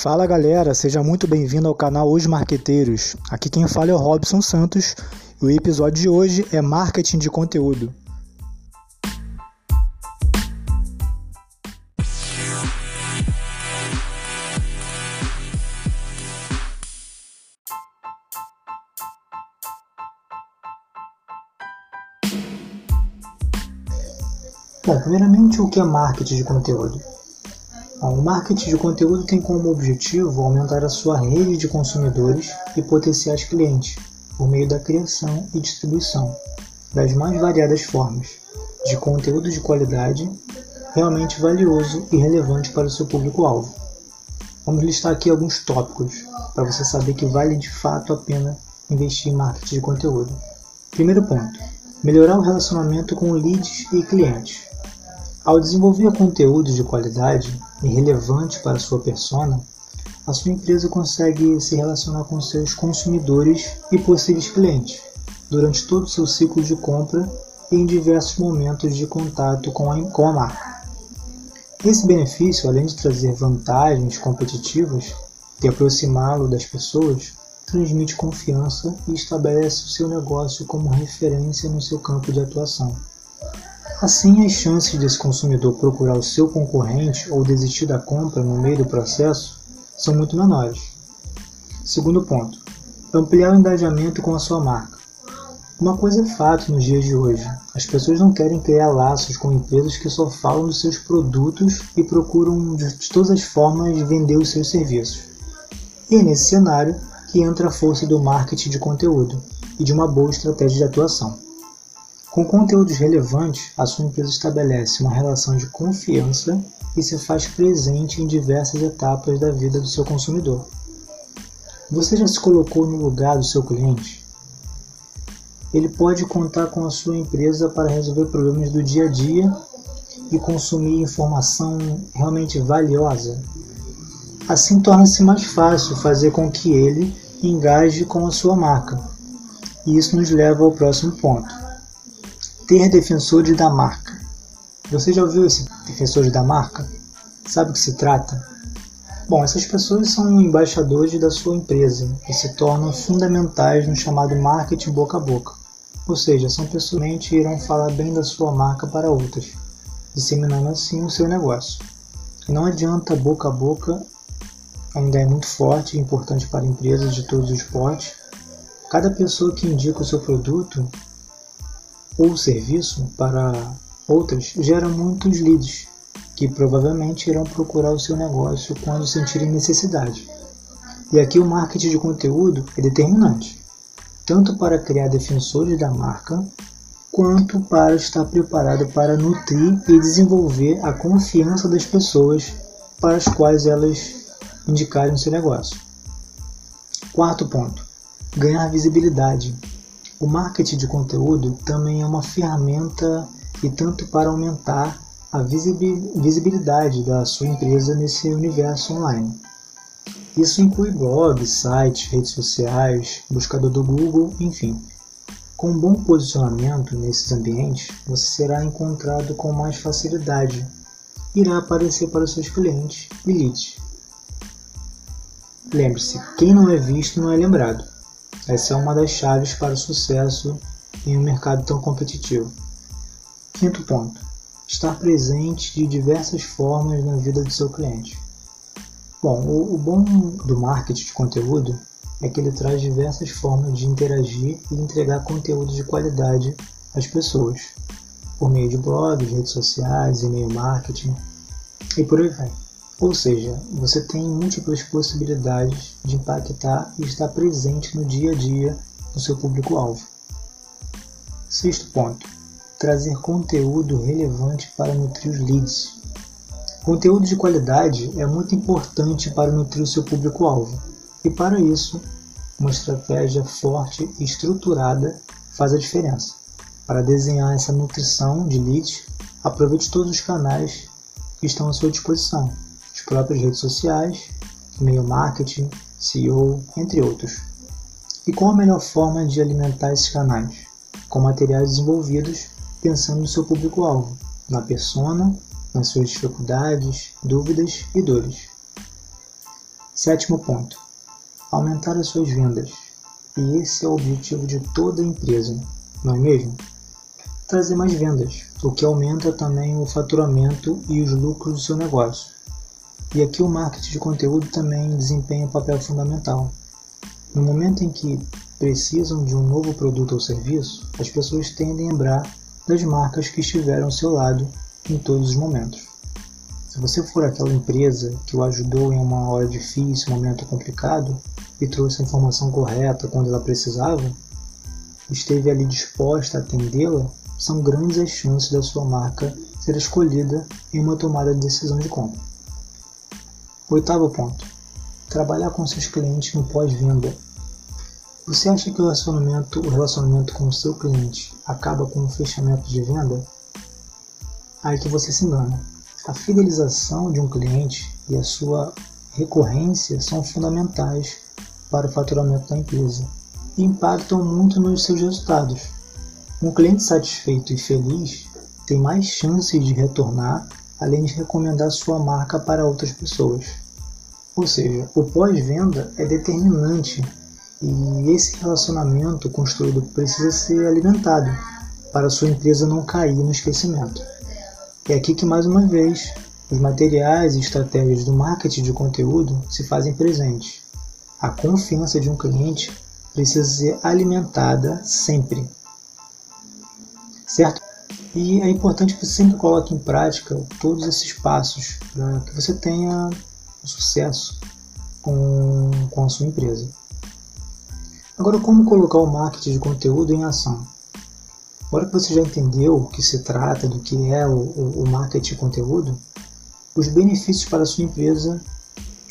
Fala galera, seja muito bem-vindo ao canal Os Marqueteiros. Aqui quem fala é o Robson Santos e o episódio de hoje é Marketing de Conteúdo. Bom, primeiramente, o que é marketing de conteúdo? O marketing de conteúdo tem como objetivo aumentar a sua rede de consumidores e potenciais clientes por meio da criação e distribuição das mais variadas formas de conteúdo de qualidade realmente valioso e relevante para o seu público-alvo. Vamos listar aqui alguns tópicos para você saber que vale de fato a pena investir em marketing de conteúdo. Primeiro ponto: melhorar o relacionamento com leads e clientes. Ao desenvolver conteúdos de qualidade e relevante para sua persona, a sua empresa consegue se relacionar com seus consumidores e possíveis clientes durante todo o seu ciclo de compra e em diversos momentos de contato com a, com a marca. Esse benefício, além de trazer vantagens competitivas e aproximá-lo das pessoas, transmite confiança e estabelece o seu negócio como referência no seu campo de atuação. Assim, as chances desse consumidor procurar o seu concorrente ou desistir da compra no meio do processo são muito menores. Segundo ponto, ampliar o engajamento com a sua marca. Uma coisa é fato nos dias de hoje: as pessoas não querem criar laços com empresas que só falam dos seus produtos e procuram de todas as formas vender os seus serviços. E é nesse cenário que entra a força do marketing de conteúdo e de uma boa estratégia de atuação. Com conteúdos relevantes, a sua empresa estabelece uma relação de confiança e se faz presente em diversas etapas da vida do seu consumidor. Você já se colocou no lugar do seu cliente? Ele pode contar com a sua empresa para resolver problemas do dia a dia e consumir informação realmente valiosa. Assim torna-se mais fácil fazer com que ele engaje com a sua marca. E isso nos leva ao próximo ponto ter defensores da marca. Você já ouviu esse defensores da marca? Sabe o que se trata? Bom, essas pessoas são embaixadores da sua empresa e se tornam fundamentais no chamado marketing boca a boca. Ou seja, são pessoas que irão falar bem da sua marca para outras, disseminando assim o seu negócio. E não adianta boca a boca, ainda é muito forte e importante para empresas de todos os portes. Cada pessoa que indica o seu produto ou serviço para outras gera muitos leads, que provavelmente irão procurar o seu negócio quando sentirem necessidade. E aqui o marketing de conteúdo é determinante, tanto para criar defensores da marca, quanto para estar preparado para nutrir e desenvolver a confiança das pessoas para as quais elas indicarem o seu negócio. Quarto ponto: ganhar visibilidade. O marketing de conteúdo também é uma ferramenta e tanto para aumentar a visibilidade da sua empresa nesse universo online. Isso inclui blogs, sites, redes sociais, buscador do Google, enfim. Com um bom posicionamento nesses ambientes, você será encontrado com mais facilidade. Irá aparecer para seus clientes e leads. Lembre-se, quem não é visto não é lembrado. Essa é uma das chaves para o sucesso em um mercado tão competitivo. Quinto ponto: estar presente de diversas formas na vida do seu cliente. Bom, o, o bom do marketing de conteúdo é que ele traz diversas formas de interagir e entregar conteúdo de qualidade às pessoas, por meio de blogs, redes sociais, e-mail marketing e por aí vai. Ou seja, você tem múltiplas possibilidades de impactar e estar presente no dia a dia do seu público-alvo. Sexto ponto: trazer conteúdo relevante para nutrir os leads. Conteúdo de qualidade é muito importante para nutrir o seu público-alvo, e para isso, uma estratégia forte e estruturada faz a diferença. Para desenhar essa nutrição de leads, aproveite todos os canais que estão à sua disposição as próprias redes sociais, e-mail marketing, SEO, entre outros. E qual a melhor forma de alimentar esses canais? Com materiais desenvolvidos pensando no seu público-alvo, na persona, nas suas dificuldades, dúvidas e dores. Sétimo ponto: aumentar as suas vendas. E esse é o objetivo de toda empresa, não é mesmo? Trazer mais vendas, o que aumenta também o faturamento e os lucros do seu negócio. E aqui o marketing de conteúdo também desempenha um papel fundamental. No momento em que precisam de um novo produto ou serviço, as pessoas tendem a lembrar das marcas que estiveram ao seu lado em todos os momentos. Se você for aquela empresa que o ajudou em uma hora difícil, momento complicado, e trouxe a informação correta quando ela precisava, esteve ali disposta a atendê-la, são grandes as chances da sua marca ser escolhida em uma tomada de decisão de compra. Oitavo ponto: trabalhar com seus clientes no pós-venda. Você acha que o relacionamento, o relacionamento com o seu cliente acaba com o fechamento de venda? Aí que você se engana. A fidelização de um cliente e a sua recorrência são fundamentais para o faturamento da empresa e impactam muito nos seus resultados. Um cliente satisfeito e feliz tem mais chances de retornar, além de recomendar sua marca para outras pessoas. Ou seja, o pós-venda é determinante e esse relacionamento construído precisa ser alimentado para sua empresa não cair no esquecimento. É aqui que, mais uma vez, os materiais e estratégias do marketing de conteúdo se fazem presentes. A confiança de um cliente precisa ser alimentada sempre. E é importante que você sempre coloque em prática todos esses passos para que você tenha sucesso com, com a sua empresa. Agora, como colocar o marketing de conteúdo em ação? Agora que você já entendeu o que se trata, do que é o, o marketing de conteúdo, os benefícios para a sua empresa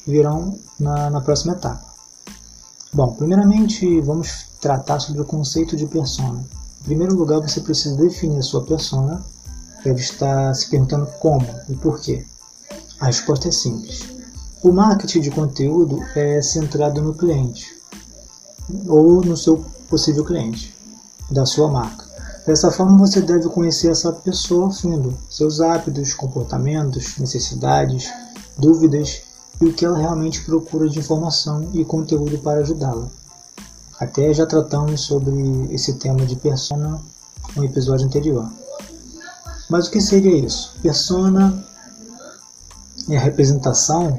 virão na, na próxima etapa. Bom, primeiramente vamos tratar sobre o conceito de persona. Primeiro lugar, você precisa definir a sua persona. Deve estar se perguntando como e por quê. A resposta é simples. O marketing de conteúdo é centrado no cliente ou no seu possível cliente da sua marca. Dessa forma, você deve conhecer essa pessoa a fundo, seus hábitos, comportamentos, necessidades, dúvidas e o que ela realmente procura de informação e conteúdo para ajudá-la. Até já tratamos sobre esse tema de persona no episódio anterior. Mas o que seria isso? Persona é a representação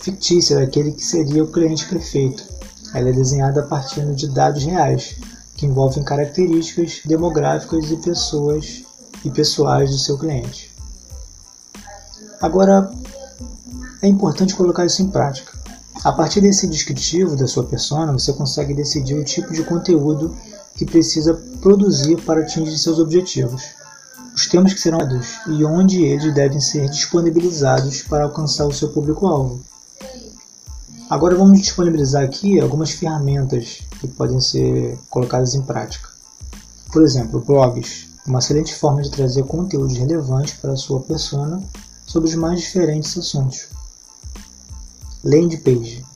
fictícia daquele que seria o cliente perfeito. Ela é desenhada a partir de dados reais, que envolvem características demográficas e pessoas e pessoais do seu cliente. Agora, é importante colocar isso em prática. A partir desse descritivo da sua persona, você consegue decidir o tipo de conteúdo que precisa produzir para atingir seus objetivos, os temas que serão dados e onde eles devem ser disponibilizados para alcançar o seu público-alvo. Agora vamos disponibilizar aqui algumas ferramentas que podem ser colocadas em prática. Por exemplo, blogs, uma excelente forma de trazer conteúdos relevantes para a sua persona sobre os mais diferentes assuntos. Landing Page,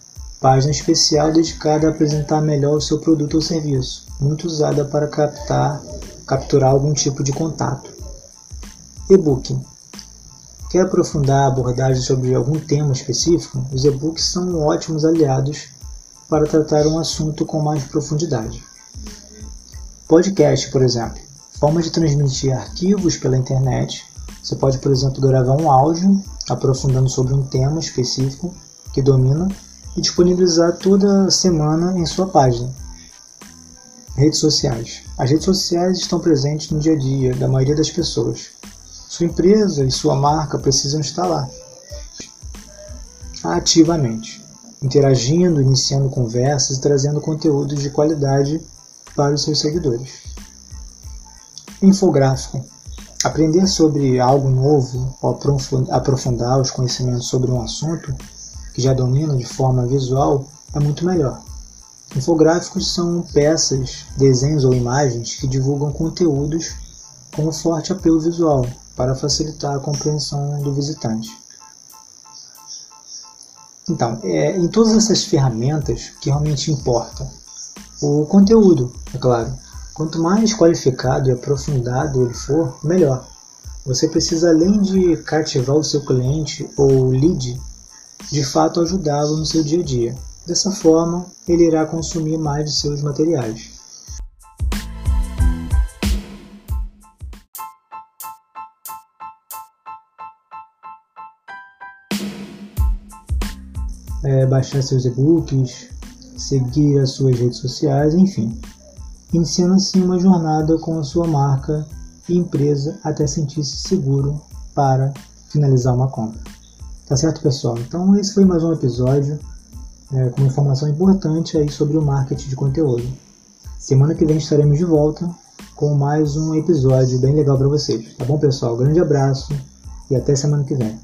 página especial dedicada a apresentar melhor o seu produto ou serviço, muito usada para captar, capturar algum tipo de contato. E-book. Quer aprofundar a abordagem sobre algum tema específico? Os e-books são ótimos aliados para tratar um assunto com mais profundidade. Podcast, por exemplo, forma de transmitir arquivos pela internet. Você pode, por exemplo, gravar um áudio aprofundando sobre um tema específico que domina e disponibilizar toda semana em sua página. Redes sociais. As redes sociais estão presentes no dia a dia da maioria das pessoas. Sua empresa e sua marca precisam estar lá ativamente interagindo, iniciando conversas e trazendo conteúdos de qualidade para os seus seguidores. Infográfico. Aprender sobre algo novo ou aprofundar os conhecimentos sobre um assunto que já domina de forma visual é muito melhor. Infográficos são peças, desenhos ou imagens que divulgam conteúdos com um forte apelo visual para facilitar a compreensão do visitante. Então, é, em todas essas ferramentas, que realmente importa? O conteúdo, é claro. Quanto mais qualificado e aprofundado ele for, melhor. Você precisa, além de cativar o seu cliente ou lead, de fato ajudá-lo no seu dia a dia. Dessa forma, ele irá consumir mais de seus materiais. É, baixar seus e-books, seguir as suas redes sociais, enfim. Iniciando assim uma jornada com a sua marca e empresa até sentir-se seguro para finalizar uma compra. Tá certo, pessoal? Então, esse foi mais um episódio é, com informação importante aí sobre o marketing de conteúdo. Semana que vem estaremos de volta com mais um episódio bem legal para vocês. Tá bom, pessoal? Grande abraço e até semana que vem.